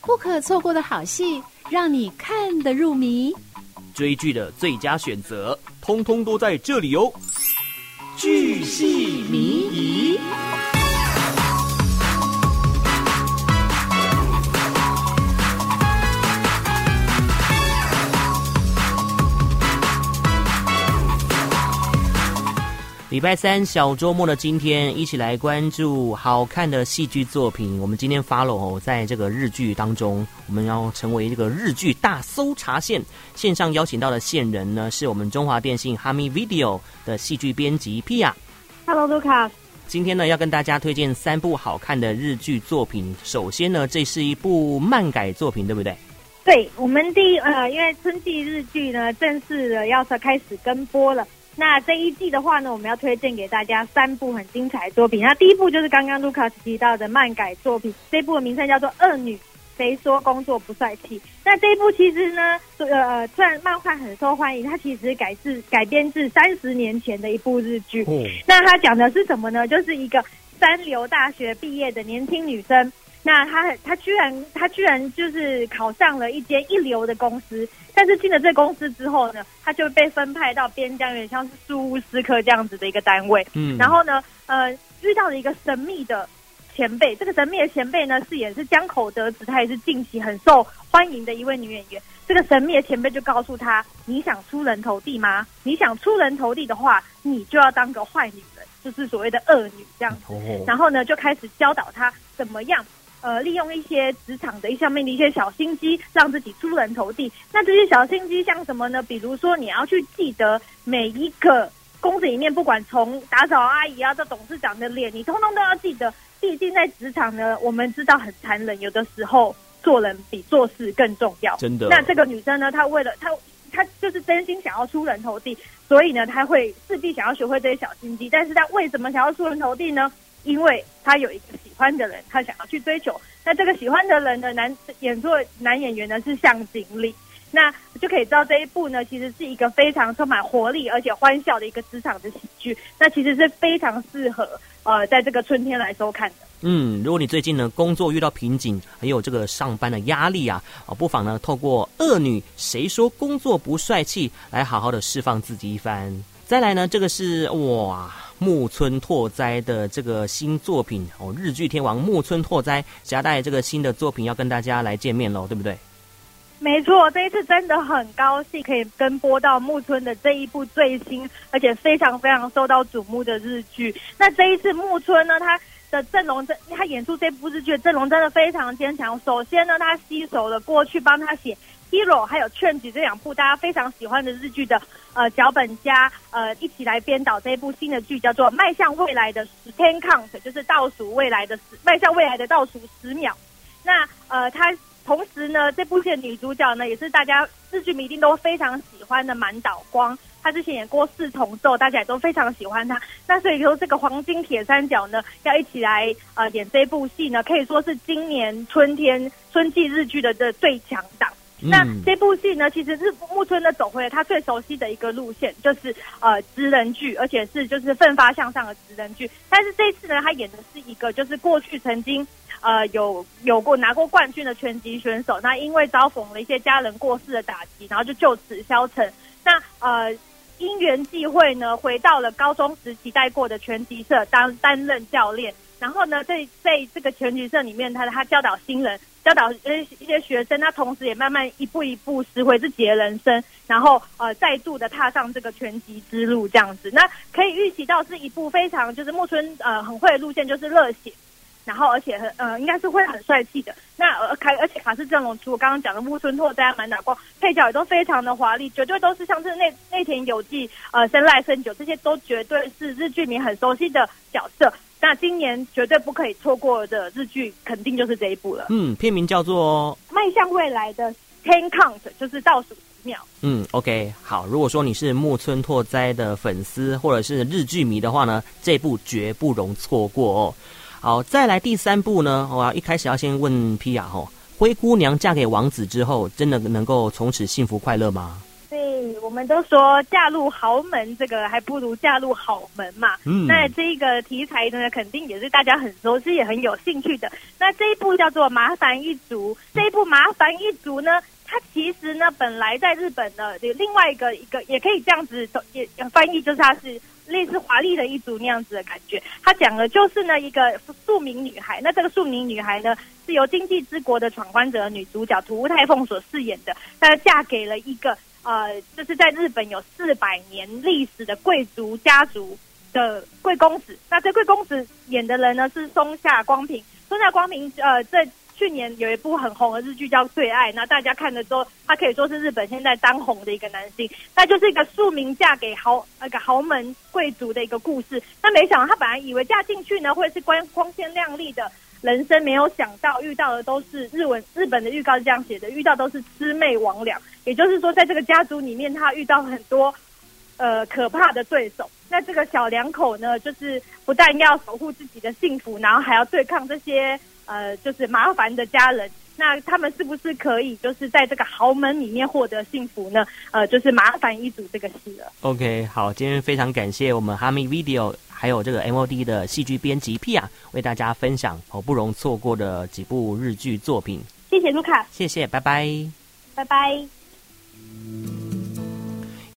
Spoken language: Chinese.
不可错过的好戏，让你看得入迷。追剧的最佳选择，通通都在这里哦！剧系礼拜三小周末的今天，一起来关注好看的戏剧作品。我们今天 follow 哦，在这个日剧当中，我们要成为这个日剧大搜查线。线上邀请到的线人呢，是我们中华电信 Hami Video 的戏剧编辑 Pia。Hello，Lucas。今天呢，要跟大家推荐三部好看的日剧作品。首先呢，这是一部漫改作品，对不对？对，我们第一呃，因为春季日剧呢，正式的要开始跟播了。那这一季的话呢，我们要推荐给大家三部很精彩的作品。那第一部就是刚刚卢卡斯提到的漫改作品，这一部的名称叫做《恶女谁说工作不帅气》。那这一部其实呢，呃，虽然漫画很受欢迎，它其实改自改编自三十年前的一部日剧。嗯。那它讲的是什么呢？就是一个三流大学毕业的年轻女生。那他他居然他居然就是考上了一间一流的公司，但是进了这公司之后呢，他就被分派到边疆，有点像是苏乌斯科这样子的一个单位。嗯，然后呢，呃，遇到了一个神秘的前辈，这个神秘的前辈呢，饰演是江口德子，她也是近期很受欢迎的一位女演员。这个神秘的前辈就告诉他：“你想出人头地吗？你想出人头地的话，你就要当个坏女人，就是所谓的恶女这样子。哦”然后呢，就开始教导他怎么样。呃，利用一些职场的一上面的一些小心机，让自己出人头地。那这些小心机像什么呢？比如说，你要去记得每一个公司里面，不管从打扫阿姨啊到董事长的脸，你通通都要记得。毕竟在职场呢，我们知道很残忍，有的时候做人比做事更重要。真的。那这个女生呢，她为了她，她就是真心想要出人头地，所以呢，她会势必想要学会这些小心机。但是她为什么想要出人头地呢？因为她有一个喜欢的人，他想要去追求。那这个喜欢的人的男演作男演员呢是向井理，那就可以知道这一部呢其实是一个非常充满活力而且欢笑的一个职场的喜剧。那其实是非常适合呃在这个春天来收看的。嗯，如果你最近呢工作遇到瓶颈，还有这个上班的压力啊，啊，不妨呢透过《恶女谁说工作不帅气》来好好的释放自己一番。再来呢，这个是哇。木村拓哉的这个新作品哦，日剧天王木村拓哉夹带这个新的作品要跟大家来见面喽，对不对？没错，这一次真的很高兴可以跟播到木村的这一部最新而且非常非常受到瞩目的日剧。那这一次木村呢，他的阵容真，他演出这部日剧的阵容真的非常坚强。首先呢，他吸收了过去帮他写。Hero 还有《劝举》这两部大家非常喜欢的日剧的呃脚本家呃一起来编导这一部新的剧，叫做《迈向未来的十 Ten Count》，就是倒数未来的十，迈向未来的倒数十秒。那呃，他同时呢，这部戏的女主角呢，也是大家日剧迷一定都非常喜欢的满岛光。她之前演过《四重奏》，大家也都非常喜欢她。那所以说，这个黄金铁三角呢，要一起来呃演这部戏呢，可以说是今年春天春季日剧的的最强档。那这部戏呢，其实是木村的走回了他最熟悉的一个路线，就是呃职人剧，而且是就是奋发向上的职人剧。但是这次呢，他演的是一个就是过去曾经呃有有过拿过冠军的拳击选手，那因为遭逢了一些家人过世的打击，然后就就此消沉。那呃因缘际会呢，回到了高中时期带过的拳击社当担任教练。然后呢，在在这个拳击社里面，他他教导新人，教导一一些学生，他同时也慢慢一步一步拾回自己的人生，然后呃再度的踏上这个拳击之路，这样子。那可以预期到是一部非常就是木村呃很会的路线，就是热血，然后而且很呃应该是会很帅气的。那而卡而且卡司阵容除我刚刚讲的木村拓哉、满打光，配角也都非常的华丽，绝对都是像是内内田有纪、呃生濑胜久这些都绝对是日剧迷很熟悉的角色。那今年绝对不可以错过的日剧，肯定就是这一部了。嗯，片名叫做《迈向未来的 Ten Count》，就是倒数十秒。嗯，OK，好。如果说你是木村拓哉的粉丝或者是日剧迷的话呢，这部绝不容错过哦。好，再来第三部呢，我要一开始要先问 Pia 哦，灰姑娘嫁给王子之后，真的能够从此幸福快乐吗？对。我们都说嫁入豪门，这个还不如嫁入好门嘛。嗯，那这个题材呢，肯定也是大家很熟悉，也很有兴趣的。那这一部叫做《麻烦一族》，这一部《麻烦一族》呢，它其实呢，本来在日本的有另外一个一个，也可以这样子也翻译，就是它是。类似华丽的一族那样子的感觉，他讲的就是呢一个庶民女孩，那这个庶民女孩呢是由《经济之国》的闯关者女主角土屋太凤所饰演的，她嫁给了一个呃，就是在日本有四百年历史的贵族家族的贵公子，那这贵公子演的人呢是松下光平，松下光平呃在。去年有一部很红的日剧叫《最爱》，那大家看的时候，他可以说是日本现在当红的一个男性，那就是一个庶民嫁给豪那个豪门贵族的一个故事。那没想到他本来以为嫁进去呢会是光光鲜亮丽的人生，没有想到遇到的都是日文日本的预告是这样写的，遇到都是魑魅魍魉。也就是说，在这个家族里面，他遇到很多呃可怕的对手。那这个小两口呢，就是不但要守护自己的幸福，然后还要对抗这些。呃，就是麻烦的家人，那他们是不是可以就是在这个豪门里面获得幸福呢？呃，就是麻烦一组这个戏了。OK，好，今天非常感谢我们哈密 Video 还有这个 MOD 的戏剧编辑 Pia 为大家分享好不容错过的几部日剧作品。谢谢卢卡，谢谢，拜拜，拜拜。